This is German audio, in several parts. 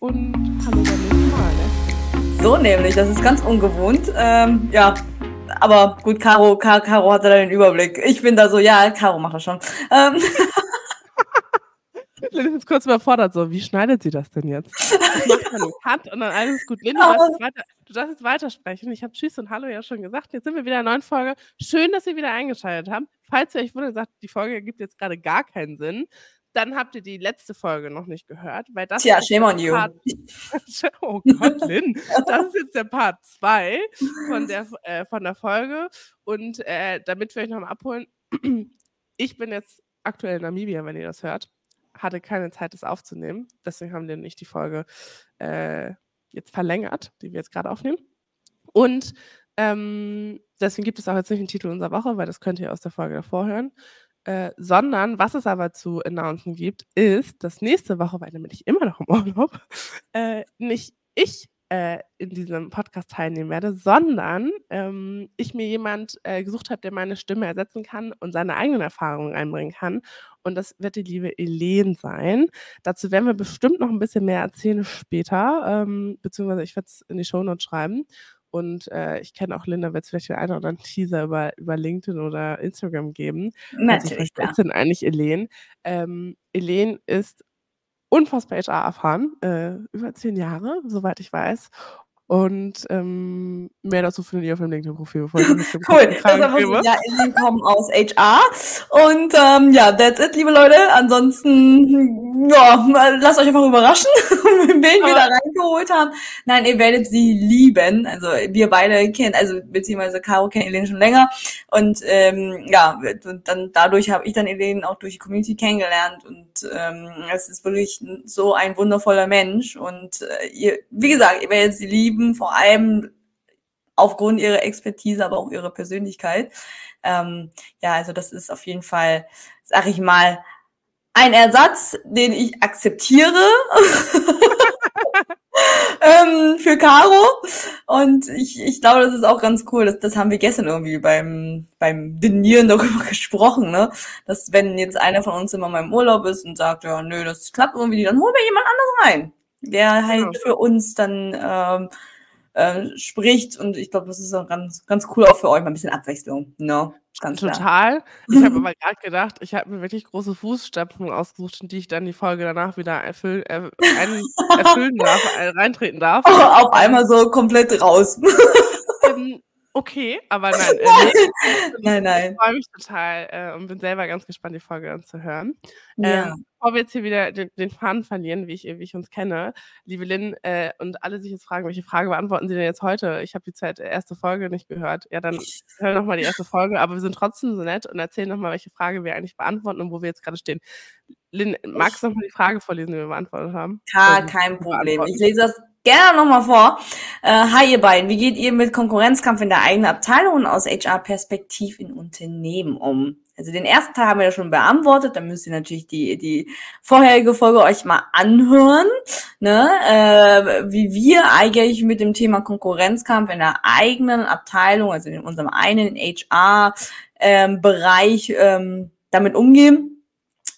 und hallo beim nächsten Mal. Ne? So nämlich, das ist ganz ungewohnt. Ähm, ja, aber gut, Caro, Caro, Caro hatte da den Überblick. Ich bin da so, ja, Caro macht das schon. Ähm. Lynn ist kurz überfordert, so, wie schneidet sie das denn jetzt? Ich mache einen Cut und dann alles gut. Lynn, du darfst, jetzt weiter, du darfst jetzt weitersprechen. Ich habe Tschüss und Hallo ja schon gesagt. Jetzt sind wir wieder in einer neuen Folge. Schön, dass ihr wieder eingeschaltet habt. Falls ihr euch wundert, sagt, die Folge ergibt jetzt gerade gar keinen Sinn, dann habt ihr die letzte Folge noch nicht gehört, weil das Tja, shame on you. Part, oh Gott, Lynn, das ist jetzt der Part 2 von der, äh, von der Folge. Und äh, damit wir euch noch mal abholen, ich bin jetzt aktuell in Namibia, wenn ihr das hört, hatte keine Zeit, das aufzunehmen, deswegen haben wir nicht die Folge äh, jetzt verlängert, die wir jetzt gerade aufnehmen. Und ähm, deswegen gibt es auch jetzt nicht den Titel unserer Woche, weil das könnt ihr aus der Folge davor hören. Äh, sondern was es aber zu announcen gibt, ist, dass nächste Woche, weil nämlich immer noch im Urlaub, äh, nicht ich äh, in diesem Podcast teilnehmen werde, sondern ähm, ich mir jemand äh, gesucht habe, der meine Stimme ersetzen kann und seine eigenen Erfahrungen einbringen kann. Und das wird die liebe Elen sein. Dazu werden wir bestimmt noch ein bisschen mehr erzählen später, ähm, beziehungsweise ich werde es in die Shownotes schreiben. Und äh, ich kenne auch Linda, wird es vielleicht den einen oder anderen Teaser über, über LinkedIn oder Instagram geben. Natürlich. Also, ist denn eigentlich Elen? Ähm, Elen ist unfassbar HR-erfahren, äh, über zehn Jahre, soweit ich weiß. Und ähm, mehr dazu findet ihr auf dem LinkedIn-Profil, Cool, das ist ja, Ellen kommen aus HR. Und ähm, ja, that's it, liebe Leute. Ansonsten, ja, lasst euch einfach überraschen, wen wir da reingeholt haben. Nein, ihr werdet sie lieben. Also wir beide kennen, also beziehungsweise Caro kennt Elen schon länger. Und ähm, ja, und dann dadurch habe ich dann Elen auch durch die Community kennengelernt. Und ähm, es ist wirklich so ein wundervoller Mensch. Und äh, ihr, wie gesagt, ihr werdet sie lieben lieben, vor allem aufgrund ihrer Expertise, aber auch ihrer Persönlichkeit. Ähm, ja, also das ist auf jeden Fall, sag ich mal, ein Ersatz, den ich akzeptiere ähm, für Caro. Und ich, ich glaube, das ist auch ganz cool. Das, das haben wir gestern irgendwie beim, beim Dinieren darüber gesprochen, ne? Dass wenn jetzt einer von uns immer mal im Urlaub ist und sagt, ja, nö, das klappt irgendwie nicht, dann holen wir jemand anderes rein der halt genau. für uns dann ähm, äh, spricht. Und ich glaube, das ist auch ganz, ganz cool auch für euch, mal ein bisschen Abwechslung. Ne? Ganz Total. Klar. Ich habe aber gerade gedacht, ich habe mir wirklich große Fußstapfen ausgesucht, in die ich dann die Folge danach wieder erfüll, äh, erfüllen darf, äh, reintreten darf. Oh, auf einmal so komplett raus. Okay, aber nein. Äh, nein, nein. Ich freue mich total äh, und bin selber ganz gespannt, die Folge anzuhören. Ja. Ähm, bevor wir jetzt hier wieder den, den Faden verlieren, wie ich, wie ich uns kenne, liebe Lynn, äh, und alle sich jetzt fragen, welche Frage beantworten Sie denn jetzt heute? Ich habe die zweite, erste Folge nicht gehört. Ja, dann hör nochmal die erste Folge, aber wir sind trotzdem so nett und erzählen nochmal, welche Frage wir eigentlich beantworten und wo wir jetzt gerade stehen. Lynn, magst du nochmal die Frage vorlesen, die wir beantwortet haben? Ja, kein Problem. Ich lese das gerne nochmal vor. Äh, hi ihr beiden, wie geht ihr mit Konkurrenzkampf in der eigenen Abteilung und aus HR-Perspektiv in Unternehmen um? Also den ersten Teil haben wir ja schon beantwortet, da müsst ihr natürlich die, die vorherige Folge euch mal anhören, ne? äh, wie wir eigentlich mit dem Thema Konkurrenzkampf in der eigenen Abteilung, also in unserem einen HR-Bereich ähm, ähm, damit umgehen.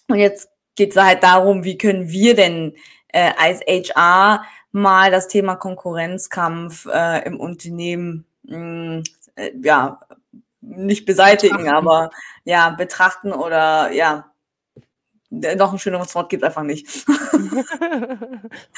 Und jetzt geht es halt darum, wie können wir denn äh, als HR mal das Thema Konkurrenzkampf äh, im Unternehmen mh, mm, äh, ja nicht beseitigen, betrachten. aber ja betrachten oder ja noch ein schöneres Wort gibt einfach nicht.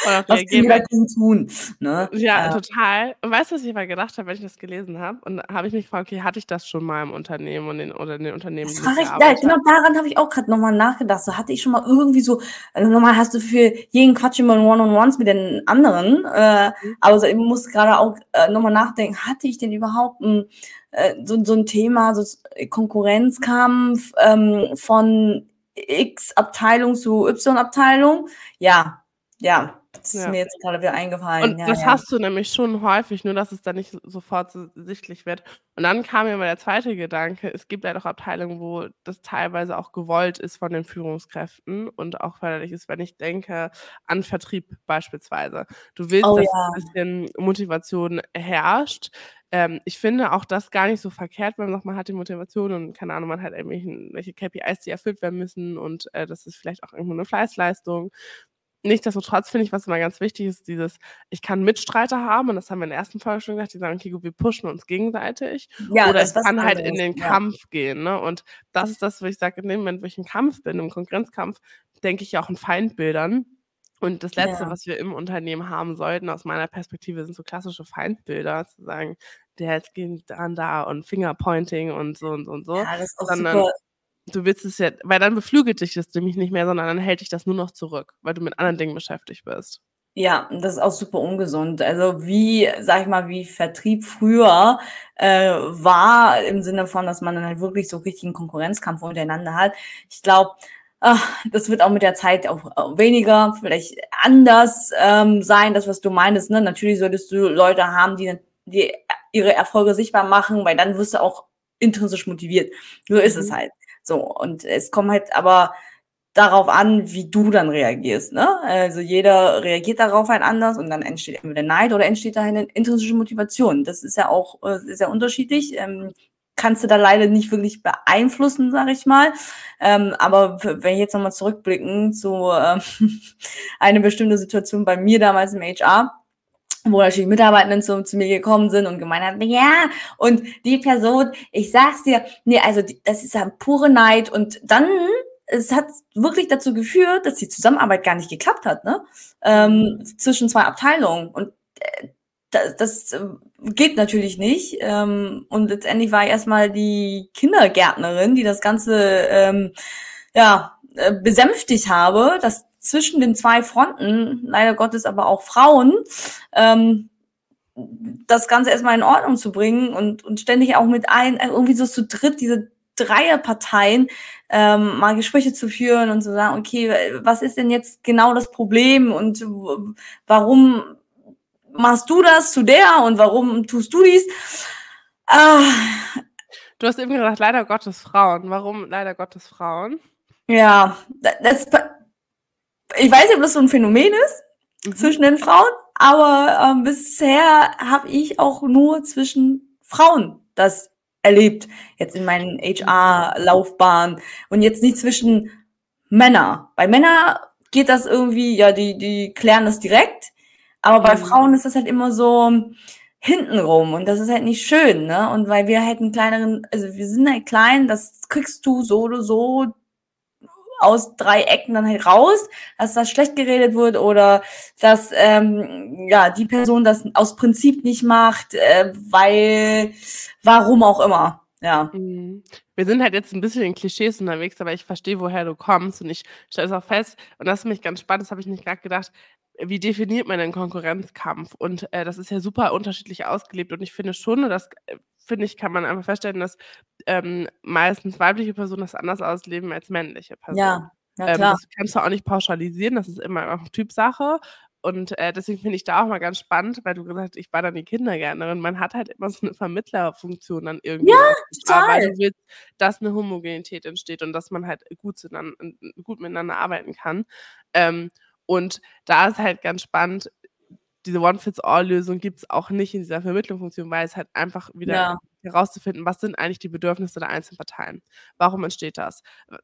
was die dagegen tun. Ne? Ja, äh, total. Weißt du, was ich mal gedacht habe, wenn ich das gelesen habe? Und habe ich mich gefragt, okay, hatte ich das schon mal im Unternehmen und in, oder in den Unternehmen? Das ich, ja, genau daran habe ich auch gerade nochmal nachgedacht. So hatte ich schon mal irgendwie so, also normal hast du für jeden Quatsch immer One-on-Ones mit den anderen, äh, mhm. aber so, ich muss gerade auch äh, nochmal nachdenken, hatte ich denn überhaupt ein, äh, so, so ein Thema, so Konkurrenzkampf ähm, von X-Abteilung zu Y-Abteilung. Ja, ja, das ist ja. mir jetzt gerade wieder eingefallen. Und ja, das ja. hast du nämlich schon häufig, nur dass es dann nicht sofort so sichtlich wird. Und dann kam mir mal der zweite Gedanke, es gibt ja doch Abteilungen, wo das teilweise auch gewollt ist von den Führungskräften und auch förderlich ist, wenn ich denke an Vertrieb beispielsweise. Du willst, oh, dass ein bisschen Motivation herrscht. Ähm, ich finde auch das gar nicht so verkehrt, wenn man sagt, man hat die Motivation und keine Ahnung, man hat irgendwelche KPIs, die erfüllt werden müssen und äh, das ist vielleicht auch irgendwo eine Fleißleistung nichtsdestotrotz finde ich, was immer ganz wichtig ist, dieses, ich kann Mitstreiter haben, und das haben wir in der ersten Folge schon gesagt, die sagen, okay, gut, wir pushen uns gegenseitig. Ja, Oder ich ist kann halt in den ja. Kampf gehen. Ne? Und das ist das, wo ich sage, in dem Moment, wo ich im Kampf bin, im Konkurrenzkampf, denke ich ja auch in Feindbildern. Und das Letzte, Ja. was wir im Unternehmen haben sollten, aus meiner Perspektive, sind so klassische Feindbilder, zu sagen, der jetzt geht dann da und Fingerpointing und so und so und so. Ja, das ist auch sondern super du willst es ja, weil dann beflügelt dich das nämlich nicht mehr, sondern dann hält dich das nur noch zurück, weil du mit anderen Dingen beschäftigt bist. Ja, das ist auch super ungesund. Also wie, sag ich mal, wie Vertrieb früher äh, war, im Sinne von, dass man dann halt wirklich so richtigen Konkurrenzkampf untereinander hat. Ich glaube, das wird auch mit der Zeit auch weniger, vielleicht anders ähm, sein, das, was du meinst. Ne? Natürlich solltest du Leute haben, die, die ihre Erfolge sichtbar machen, weil dann wirst du auch intrinsisch motiviert. So ist es Mhm. halt. So, und es kommt halt aber darauf an, wie du dann reagierst. Ne? Also jeder reagiert darauf halt anders und dann entsteht entweder Neid oder entsteht da eine intrinsische Motivation. Das ist ja auch äh, sehr unterschiedlich. Ähm, kannst du da leider nicht wirklich beeinflussen, sag ich mal. Ähm, aber wenn ich jetzt nochmal zurückblicken zu ähm, eine bestimmte Situation bei mir damals im HR, wo natürlich Mitarbeitenden zu, zu mir gekommen sind und gemeint haben, ja, und die Person, ich sag's dir, nee, also das ist ja pure Neid und dann es hat wirklich dazu geführt, dass die Zusammenarbeit gar nicht geklappt hat, ne? Ähm, zwischen zwei Abteilungen. Und äh, das, das äh, geht natürlich nicht. Ähm, und letztendlich war erstmal die Kindergärtnerin, die das Ganze ähm, ja, äh, besänftigt habe, dass zwischen den zwei Fronten, leider Gottes aber auch Frauen, ähm, das Ganze erstmal in Ordnung zu bringen und, und ständig auch mit ein, äh, irgendwie so zu dritt, diese Dreierparteien ähm, mal Gespräche zu führen und zu sagen, okay, was ist denn jetzt genau das Problem und warum machst du das zu der und warum tust du dies? Ah, Du hast eben gesagt, leider Gottes Frauen. Warum leider Gottes Frauen? Ja, da- das, ich weiß nicht, ob das so ein Phänomen ist Mhm. zwischen den Frauen, aber ähm, bisher habe ich auch nur zwischen Frauen das erlebt, jetzt in meinen HR-Laufbahn und jetzt nicht zwischen Männer. Bei Männern geht das irgendwie, ja, die, die klären das direkt, aber bei Mhm. Frauen ist das halt immer so hintenrum und das ist halt nicht schön, ne? Und weil wir halt einen kleineren, also wir sind halt klein, das kriegst du so oder so aus drei Ecken dann halt raus, dass das schlecht geredet wird oder dass ähm, ja die Person das aus Prinzip nicht macht, äh, weil warum auch immer. Ja. Mhm. Wir sind halt jetzt ein bisschen in Klischees unterwegs, aber ich verstehe, woher du kommst und ich stelle es auch fest und das ist mich ganz spannend, das habe ich nicht gerade gedacht, wie definiert man den Konkurrenzkampf? Und, äh, das ist ja super unterschiedlich ausgelebt und ich finde schon, und das, äh, finde ich, kann man einfach feststellen, dass, ähm, meistens weibliche Personen das anders ausleben als männliche Personen. Ja, ja Ähm, klar. das kannst du auch nicht pauschalisieren, das ist immer auch Typsache. Und äh, deswegen finde ich da auch mal ganz spannend, weil du gesagt hast, ich war dann die Kindergärtnerin. Man hat halt immer so eine Vermittlerfunktion dann irgendwie. Ja, Ja, weil total. du willst, dass eine Homogenität entsteht und dass man halt gut, zueinander, gut miteinander arbeiten kann. Ähm, und da ist halt ganz spannend, diese One-Fits-All-Lösung gibt es auch nicht in dieser Vermittlungsfunktion, weil es halt einfach wieder Ja. herauszufinden, was sind eigentlich die Bedürfnisse der einzelnen Parteien? Warum entsteht das?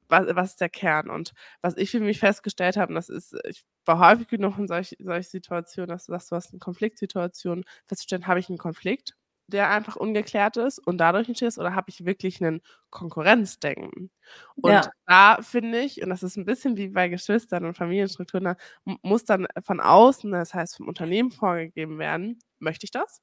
Was, was ist der Kern? Und was ich für mich festgestellt habe, und das ist, ich war häufig genug in solchen solch Situationen, dass du sagst, du hast eine Konfliktsituation, festzustellen, habe ich einen Konflikt, der einfach ungeklärt ist und dadurch entsteht es, oder habe ich wirklich einen Konkurrenzdenken? Und Ja. da finde ich, und das ist ein bisschen wie bei Geschwistern und Familienstrukturen, da muss dann von außen, das heißt vom Unternehmen vorgegeben werden, möchte ich das?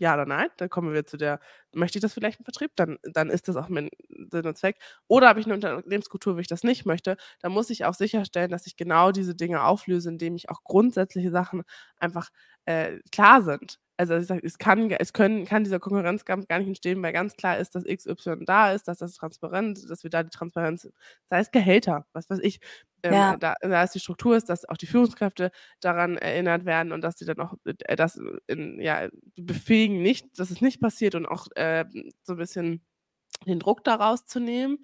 Ja oder nein? Dann kommen wir zu der, möchte ich das vielleicht im Vertrieb? Dann, dann ist das auch mein Sinn und Zweck. Oder habe ich eine Unternehmenskultur, wo ich das nicht möchte? Dann muss ich auch sicherstellen, dass ich genau diese Dinge auflöse, indem ich auch grundsätzliche Sachen einfach äh, klar sind. Also ich sage, es kann, es können, kann dieser Konkurrenzkampf gar nicht entstehen, weil ganz klar ist, dass XY da ist, dass das transparent, dass wir da die Transparenz, sei es Gehälter, was weiß ich, ähm, Ja. da, da ist die Struktur ist, dass auch die Führungskräfte daran erinnert werden und dass sie dann auch äh, das in, ja, befähigen nicht, dass es nicht passiert und auch äh, so ein bisschen den Druck daraus zu nehmen.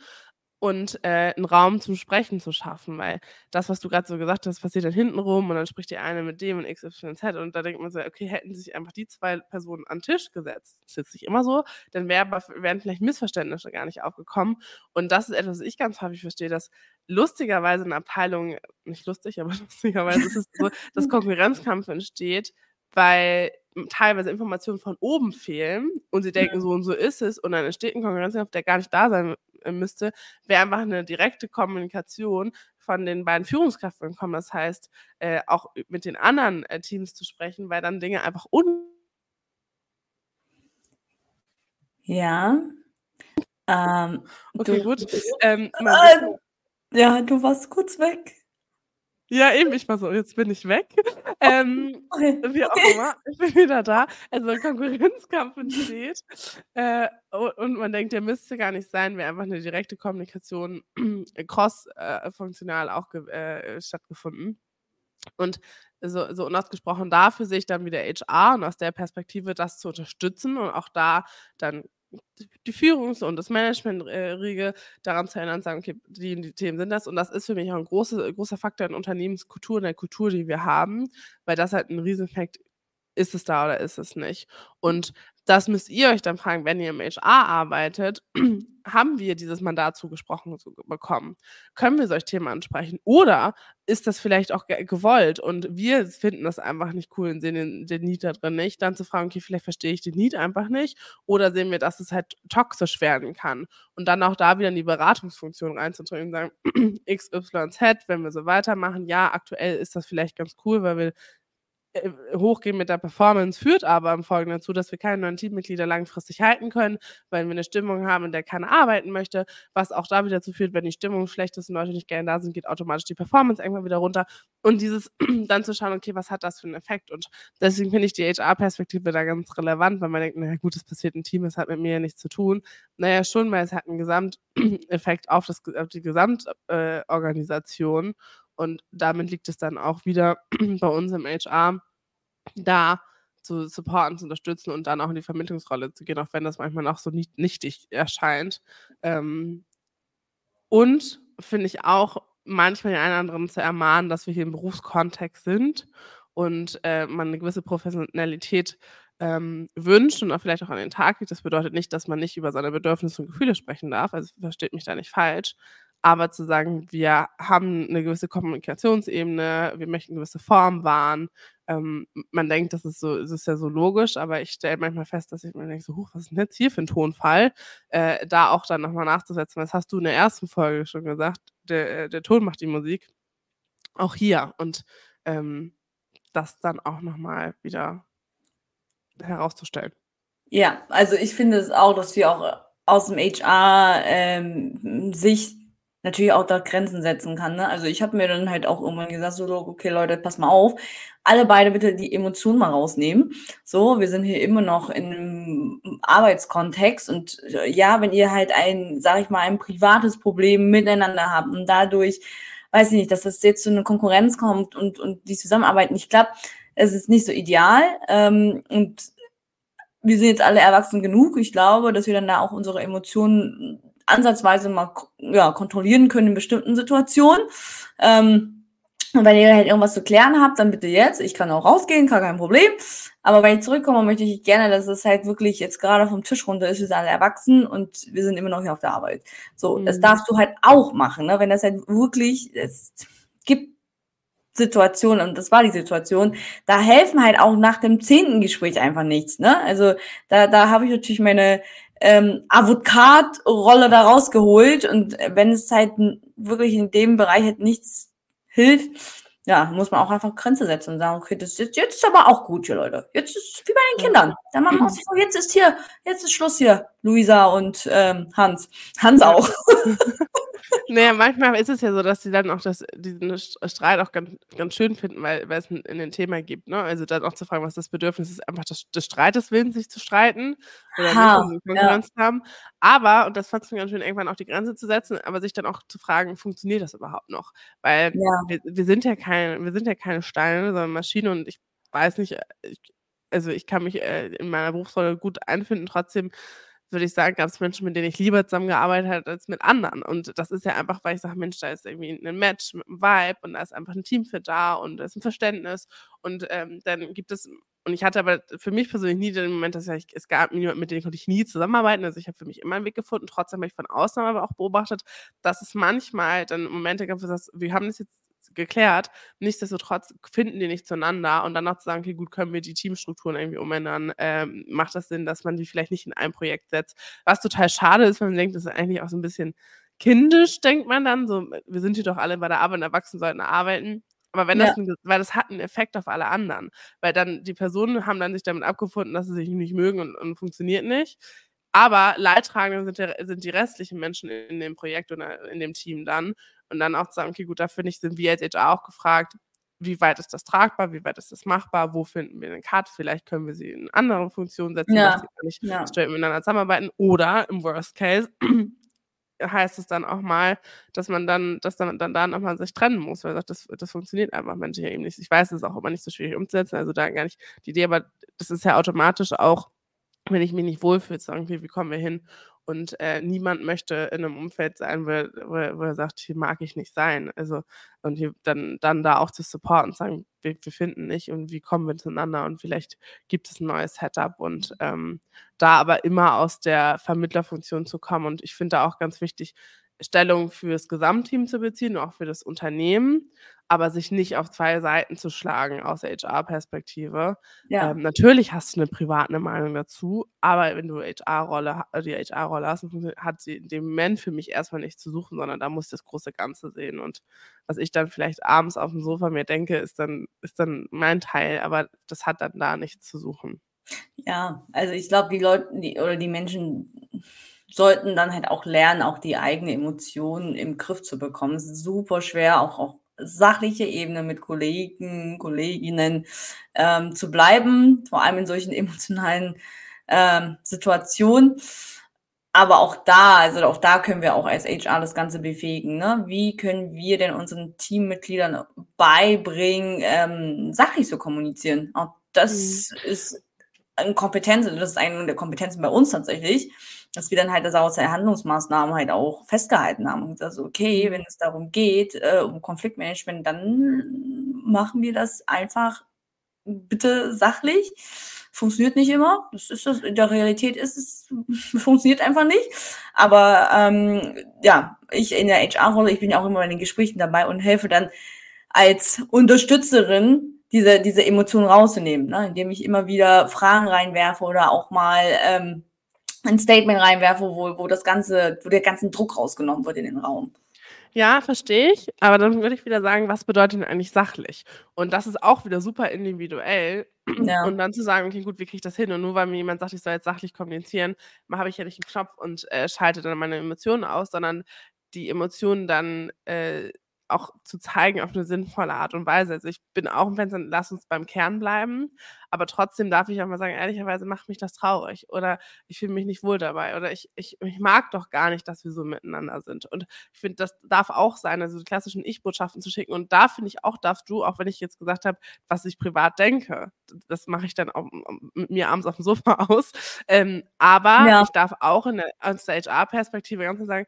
Und äh, einen Raum zum Sprechen zu schaffen, weil das, was du gerade so gesagt hast, passiert dann hinten rum und dann spricht die eine mit dem und XYZ und da denkt man so, okay, hätten sich einfach die zwei Personen an den Tisch gesetzt, das ist jetzt nicht immer so, dann wär, wären vielleicht Missverständnisse gar nicht aufgekommen. Und das ist etwas, was ich ganz häufig verstehe, dass lustigerweise eine Abteilung, nicht lustig, aber lustigerweise ist es so, dass Konkurrenzkampf entsteht, weil teilweise Informationen von oben fehlen und sie denken, so und so ist es und dann entsteht ein Konkurrenzkampf, der gar nicht da sein müsste, wäre einfach eine direkte Kommunikation von den beiden Führungskräften gekommen. Das heißt, äh, auch mit den anderen äh, Teams zu sprechen, weil dann Dinge einfach un. Ja. Ähm, okay, du, gut. Ähm, äh, ja, du warst kurz weg. Ja, eben, ich war so, jetzt bin ich weg. Ähm, okay. Wie auch immer, ich bin wieder da. Also Konkurrenzkampf entsteht. Äh, und man denkt, der müsste gar nicht sein, wäre einfach eine direkte Kommunikation cross-funktional äh, auch äh, stattgefunden. Und so, so unausgesprochen dafür sich dann wieder HR und aus der Perspektive das zu unterstützen und auch da dann die Führungs- und das Management-Riege daran zu erinnern sagen, okay, die, die Themen sind das. Und das ist für mich auch ein große, großer Faktor in Unternehmenskultur, in der Kultur, die wir haben, weil das halt ein Riesenfakt ist es da oder ist es nicht? Und das müsst ihr euch dann fragen, wenn ihr im HR arbeitet, haben wir dieses Mandat zugesprochen bekommen? Können wir solche Themen ansprechen? Oder ist das vielleicht auch gewollt und wir finden das einfach nicht cool und sehen den, den Need da drin nicht? Dann zu fragen, okay, vielleicht verstehe ich den Need einfach nicht oder sehen wir, dass es halt toxisch werden kann und dann auch da wieder in die Beratungsfunktion reinzudrücken und sagen, XYZ, wenn wir so weitermachen, ja, aktuell ist das vielleicht ganz cool, weil wir hochgehen mit der Performance führt aber im Folgenden dazu, dass wir keine neuen Teammitglieder langfristig halten können, weil wir eine Stimmung haben, in der keiner arbeiten möchte, was auch da wieder dazu führt, wenn die Stimmung schlecht ist und Leute nicht gerne da sind, geht automatisch die Performance irgendwann wieder runter. Und dieses dann zu schauen, okay, was hat das für einen Effekt? Und deswegen finde ich die HR-Perspektive da ganz relevant, weil man denkt, naja, gut, es passiert ein Team, es hat mit mir ja nichts zu tun. Naja, schon, weil es hat einen Gesamteffekt auf, das, auf die Gesamtorganisation. Äh, und damit liegt es dann auch wieder bei uns im HR, da zu supporten, zu unterstützen und dann auch in die Vermittlungsrolle zu gehen, auch wenn das manchmal auch so nicht, nichtig erscheint. Ähm, und finde ich auch manchmal den einen oder anderen zu ermahnen, dass wir hier im Berufskontext sind und äh, man eine gewisse Professionalität ähm, wünscht und auch vielleicht auch an den Tag legt. Das bedeutet nicht, dass man nicht über seine Bedürfnisse und Gefühle sprechen darf. Also versteht mich da nicht falsch aber zu sagen, wir haben eine gewisse Kommunikationsebene, wir möchten gewisse Form wahren. Ähm, man denkt, das ist so, das ist ja so logisch, aber ich stelle manchmal fest, dass ich mir denke, so, huch, was ist denn jetzt hier für ein Tonfall? Äh, da auch dann nochmal nachzusetzen. Was hast du in der ersten Folge schon gesagt? Der, äh, der Ton macht die Musik. Auch hier. Und ähm, das dann auch nochmal wieder herauszustellen. Ja, also ich finde es auch, dass wir auch aus dem HR ähm, natürlich auch da Grenzen setzen kann. Ne? Also ich habe mir dann halt auch irgendwann gesagt, so, okay Leute, pass mal auf, alle beide bitte die Emotionen mal rausnehmen. So, wir sind hier immer noch in einem Arbeitskontext und äh, ja, wenn ihr halt ein, sag ich mal, ein privates Problem miteinander habt und dadurch, weiß ich nicht, dass das jetzt zu einer Konkurrenz kommt und, und die Zusammenarbeit nicht klappt, es ist nicht so ideal. Ähm, und wir sind jetzt alle erwachsen genug. Ich glaube, dass wir dann da auch unsere Emotionen ansatzweise mal ja, kontrollieren können in bestimmten Situationen. Ähm, und wenn ihr halt irgendwas zu klären habt, dann bitte jetzt. Ich kann auch rausgehen, gar kein Problem. Aber wenn ich zurückkomme, möchte ich gerne, dass es halt wirklich jetzt gerade vom Tisch runter ist. Wir sind alle erwachsen und wir sind immer noch hier auf der Arbeit. So, mhm. das darfst du halt auch machen, ne? Wenn das halt wirklich, es gibt Situationen, und das war die Situation, da helfen halt auch nach dem zehnten Gespräch einfach nichts, ne? Also da, da habe ich natürlich meine ähm, Avocat-Rolle da rausgeholt. Und wenn es halt wirklich in dem Bereich halt nichts hilft, ja, muss man auch einfach Grenze setzen und sagen, okay, das ist, jetzt ist aber auch gut hier, Leute. Jetzt ist wie bei den Kindern. Dann machen wir uns so, jetzt ist hier, jetzt ist Schluss hier, Luisa und ähm, Hans. Hans auch. naja, manchmal ist es ja so, dass sie dann auch das, diesen Streit auch ganz, ganz schön finden, weil, weil es ein, in den Thema gibt. Ne? Also dann auch zu fragen, was das Bedürfnis ist, einfach des, des Streites willen, sich zu streiten oder ha, nicht, ja. haben. Aber, und das fand ich ganz schön, irgendwann auch die Grenze zu setzen, aber sich dann auch zu fragen, funktioniert das überhaupt noch? Weil ja. wir, wir, sind ja keine, wir sind ja keine Steine, sondern Maschine und ich weiß nicht, ich, also ich kann mich äh, in meiner Berufsrolle gut einfinden, trotzdem würde ich sagen, gab es Menschen, mit denen ich lieber zusammengearbeitet habe als mit anderen. Und das ist ja einfach, weil ich sage, Mensch, da ist irgendwie ein Match mit einem Vibe und da ist einfach ein Teamfit da und da ist ein Verständnis. Und ähm, dann gibt es und ich hatte aber für mich persönlich nie den Moment, dass ich, es gab niemanden, mit dem konnte ich nie zusammenarbeiten. Also ich habe für mich immer einen Weg gefunden. Trotzdem habe ich von außen aber auch beobachtet, dass es manchmal dann Momente gab, wo du sagst, wir haben das jetzt geklärt. Nichtsdestotrotz finden die nicht zueinander und dann noch zu sagen, okay, gut, können wir die Teamstrukturen irgendwie umändern? Ähm, macht das Sinn, dass man die vielleicht nicht in ein Projekt setzt? Was total schade ist, wenn man denkt, das ist eigentlich auch so ein bisschen kindisch, denkt man dann. So, wir sind hier doch alle bei der Arbeit und Erwachsenen sollten arbeiten. Aber wenn ja. das, ein, weil das hat einen Effekt auf alle anderen. Weil dann die Personen haben dann sich damit abgefunden, dass sie sich nicht mögen und, und funktioniert nicht. Aber Leidtragende sind, der, sind die restlichen Menschen in dem Projekt oder in dem Team dann. Und dann auch zu sagen, okay, gut, da finde ich, sind wir als HR auch gefragt, wie weit ist das tragbar, wie weit ist das machbar, wo finden wir den Cut, vielleicht können wir sie in andere Funktionen setzen, ja. dass sie nicht ja. straight miteinander zusammenarbeiten. Oder im Worst Case heißt es dann auch mal, dass man dann, dass dann, dann da nochmal sich trennen muss, weil sagt, das, das funktioniert einfach menschlich eben nicht. Ich weiß, es ist auch immer nicht so schwierig umzusetzen, also da gar nicht die Idee, aber das ist ja automatisch auch, wenn ich mich nicht wohlfühle, zu sagen, okay, wie kommen wir hin? Und äh, niemand möchte in einem Umfeld sein, wo, wo, wo, er sagt, hier mag ich nicht sein. Also, und hier dann, dann da auch zu supporten und sagen, wir, wir finden nicht und wie kommen wir zueinander und vielleicht gibt es ein neues Setup und ähm, da aber immer aus der Vermittlerfunktion zu kommen. Und ich finde da auch ganz wichtig, Stellung für das Gesamtteam zu beziehen, auch für das Unternehmen, aber sich nicht auf zwei Seiten zu schlagen aus HR-Perspektive. Ja. Ähm, natürlich hast du eine private Meinung dazu, aber wenn du HR-Rolle, die HR-Rolle hast, hat sie in dem Moment für mich erstmal nichts zu suchen, sondern da muss das große Ganze sehen. Und was ich dann vielleicht abends auf dem Sofa mir denke, ist dann, ist dann mein Teil, aber das hat dann da nichts zu suchen. Ja, also ich glaube, die Leute die, oder die Menschen sollten dann halt auch lernen, auch die eigenen Emotionen im Griff zu bekommen. Es ist super schwer, auch auf sachliche Ebene mit Kollegen, Kolleginnen ähm, zu bleiben, vor allem in solchen emotionalen ähm, Situationen. Aber auch da, also auch da können wir auch als HR das Ganze befähigen. Ne? Wie können wir denn unseren Teammitgliedern beibringen, ähm, sachlich zu kommunizieren? Auch das mhm. ist eine Kompetenz, das ist eine der Kompetenzen bei uns tatsächlich, dass wir dann halt das aus der Handlungsmaßnahmen halt auch festgehalten haben. Und also, okay, mhm. wenn es darum geht, äh, um Konfliktmanagement, dann machen wir das einfach bitte sachlich. Funktioniert nicht immer. Das ist das, in der Realität ist es, funktioniert einfach nicht. Aber ähm, ja, ich in der HR-Rolle, ich bin auch immer in den Gesprächen dabei und helfe dann als Unterstützerin diese, diese Emotionen rauszunehmen, ne? indem ich immer wieder Fragen reinwerfe oder auch mal ähm, ein Statement reinwerfe, wo, wo das ganze, wo der ganze Druck rausgenommen wird in den Raum. Ja, verstehe ich. Aber dann würde ich wieder sagen, was bedeutet denn eigentlich sachlich? Und das ist auch wieder super individuell. Ja. Und dann zu sagen, okay, gut, wie kriege ich das hin? Und nur weil mir jemand sagt, ich soll jetzt sachlich kommunizieren, habe ich ja nicht einen Knopf und äh, schalte dann meine Emotionen aus, sondern die Emotionen dann äh, auch zu zeigen auf eine sinnvolle Art und Weise. Also ich bin auch ein Fan, lass uns beim Kern bleiben, aber trotzdem darf ich auch mal sagen, ehrlicherweise macht mich das traurig oder ich fühle mich nicht wohl dabei oder ich, ich, ich mag doch gar nicht, dass wir so miteinander sind. Und ich finde, das darf auch sein, also die klassischen Ich-Botschaften zu schicken. Und da finde ich auch, darfst du, auch wenn ich jetzt gesagt habe, was ich privat denke, das mache ich dann auch mit mir abends auf dem Sofa aus. Ähm, aber ja. ich darf auch in der, aus der HR-Perspektive ganz klar sagen,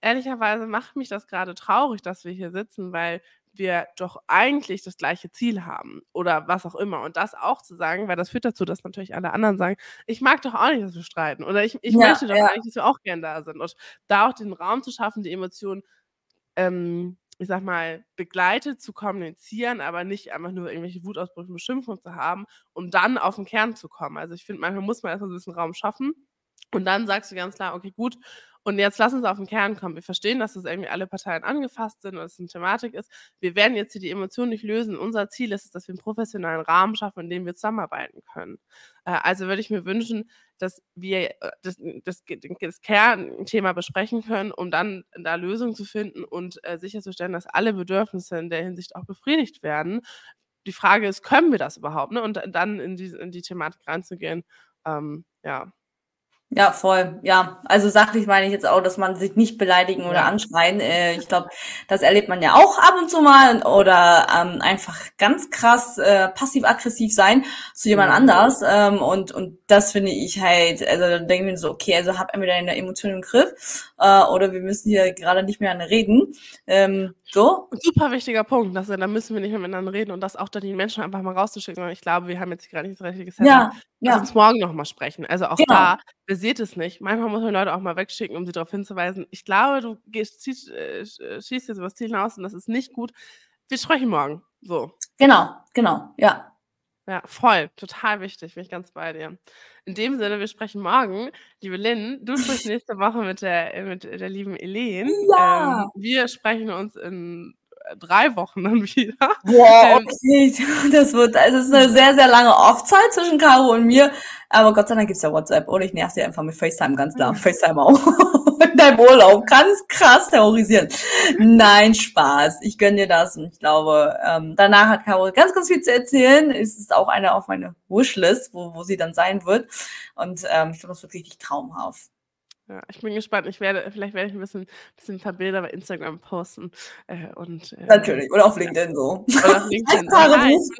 ehrlicherweise macht mich das gerade traurig, dass wir hier sitzen, weil wir doch eigentlich das gleiche Ziel haben oder was auch immer. Und das auch zu sagen, weil das führt dazu, dass natürlich alle anderen sagen, ich mag doch auch nicht, dass wir streiten oder ich, ich ja, möchte doch ja. eigentlich, dass wir auch gern da sind. Und da auch den Raum zu schaffen, die Emotionen, ähm, ich sag mal, begleitet zu kommunizieren, aber nicht einfach nur irgendwelche Wutausbrüche, Beschimpfungen zu haben, um dann auf den Kern zu kommen. Also ich finde, manchmal muss man erstmal so ein bisschen Raum schaffen. Und dann sagst du ganz klar, okay, gut, und jetzt lass uns auf den Kern kommen. Wir verstehen, dass das irgendwie alle Parteien angefasst sind und es eine Thematik ist. Wir werden jetzt hier die Emotionen nicht lösen. Unser Ziel ist es, dass wir einen professionellen Rahmen schaffen, in dem wir zusammenarbeiten können. Äh, also würde ich mir wünschen, dass wir äh, das, das, das Kernthema besprechen können, um dann da Lösungen zu finden und äh, sicherzustellen, dass alle Bedürfnisse in der Hinsicht auch befriedigt werden. Die Frage ist, können wir das überhaupt? Ne? Und dann in die, in die Thematik reinzugehen, ähm, ja. Ja, voll. Ja, also sachlich meine ich jetzt auch, dass man sich nicht beleidigen oder anschreien. Äh, ich glaube, das erlebt man ja auch ab und zu mal oder ähm, einfach ganz krass äh, passiv-aggressiv sein zu jemand anders. Ähm, und und das finde ich halt, also dann denke ich mir so, okay, also hab entweder deine Emotionen im Griff äh, oder wir müssen hier gerade nicht mehr reden. Ähm, so. Super wichtiger Punkt, dass, da müssen wir nicht mehr miteinander reden und das auch dann die Menschen einfach mal rauszuschicken. Ich glaube, wir haben jetzt gerade nicht das richtige Setup. Ja, ja. Lass uns morgen nochmal sprechen. Also auch Genau. da, ihr seht es nicht. Manchmal muss man Leute auch mal wegschicken, um sie darauf hinzuweisen. Ich glaube, du gehst, ziehst, äh, äh, schießt jetzt über das Ziel hinaus und das ist nicht gut. Wir sprechen morgen. So. Genau, genau, ja. Ja, voll. Total wichtig. Bin ich ganz bei dir. In dem Sinne, wir sprechen morgen. Liebe Lynn, du sprichst nächste Woche mit der, mit der lieben Elen. Ja. Ähm, wir sprechen uns in äh, drei Wochen dann wieder. Boah, Ähm, okay. Das wird, also es ist eine sehr, sehr lange Off-Zeit zwischen Caro und mir. Aber Gott sei Dank gibt's ja WhatsApp. Oder ich nerv sie einfach mit FaceTime, ganz klar. FaceTime auch. In deinem Urlaub. Ganz krass terrorisieren. Nein, Spaß. Ich gönn dir das. Und ich glaube, ähm, danach hat Caro ganz, ganz viel zu erzählen. Es ist auch eine auf meine Wishlist, wo, wo sie dann sein wird. Und ähm, ich glaube, das wird richtig traumhaft. Ja, ich bin gespannt. Ich werde, vielleicht werde ich ein bisschen, bisschen ein paar Bilder bei Instagram posten. Äh, und, äh, Natürlich. Oder auf LinkedIn so. Oder auf LinkedIn.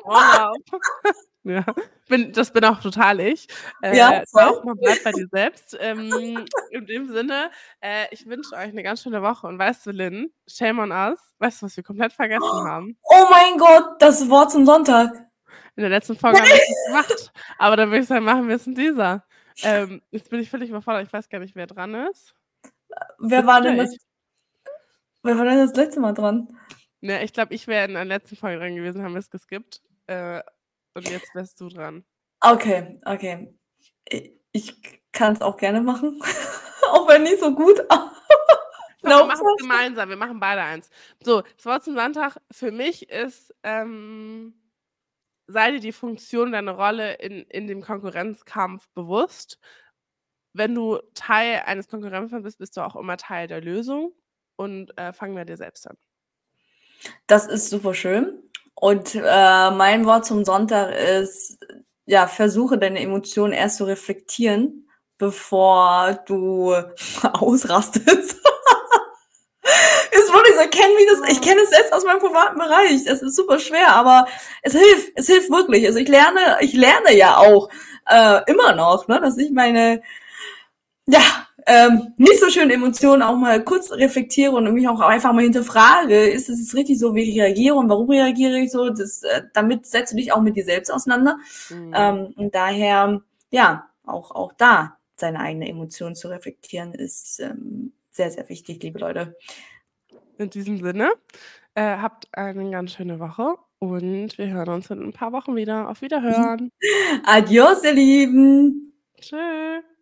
Urlaub. ja, bin, das bin auch total ich. Äh, Ja. Auch mal bleib bei dir selbst. Ähm, in dem Sinne, äh, ich wünsche euch eine ganz schöne Woche. Und weißt du, Lynn, shame on us. Weißt du, was wir komplett vergessen haben? Oh mein Gott, das Wort zum Sonntag. In der letzten Folge haben wir es nicht gemacht. Aber dann würde ich sagen, machen wir es in dieser. Ähm, jetzt bin ich völlig überfordert. Ich weiß gar nicht, wer dran ist. Wer war denn das? Wer war denn das letzte Mal dran? Ne, ich glaube, ich wäre in der letzten Folge dran gewesen, haben wir es geskippt. Äh, und jetzt wärst du dran. Okay, okay. Ich, kann es auch gerne machen. auch wenn nicht so gut. Komm, wir machen es gemeinsam. Wir machen beide eins. So, das Wort zum Sonntag für mich ist, ähm, sei dir die Funktion, deine Rolle in, in dem Konkurrenzkampf bewusst. Wenn du Teil eines Konkurrenzkampfs bist, bist du auch immer Teil der Lösung. Und äh, fang bei dir selbst an. Das ist super schön. Und äh, mein Wort zum Sonntag ist, ja, versuche deine Emotionen erst zu reflektieren, bevor du ausrastest. ist wirklich so, ich kenne wie das, ich kenne es selbst aus meinem privaten Bereich. Es ist super schwer, aber es hilft, es hilft wirklich. Also ich lerne, ich lerne ja auch äh, immer noch, ne, dass ich meine, ja, ähm, nicht so schöne Emotionen auch mal kurz reflektiere und mich auch einfach mal hinterfrage, ist es jetzt richtig so, wie ich reagiere und warum reagiere ich so? Das, äh, damit setzt du dich auch mit dir selbst auseinander. Mhm. Ähm, und daher, ja, auch, auch da seine eigene Emotionen zu reflektieren, ist ähm, sehr, sehr wichtig, liebe Leute. In diesem Sinne, äh, habt eine ganz schöne Woche und wir hören uns in ein paar Wochen wieder. Auf Wiederhören. Adios, ihr Lieben! Tschüss.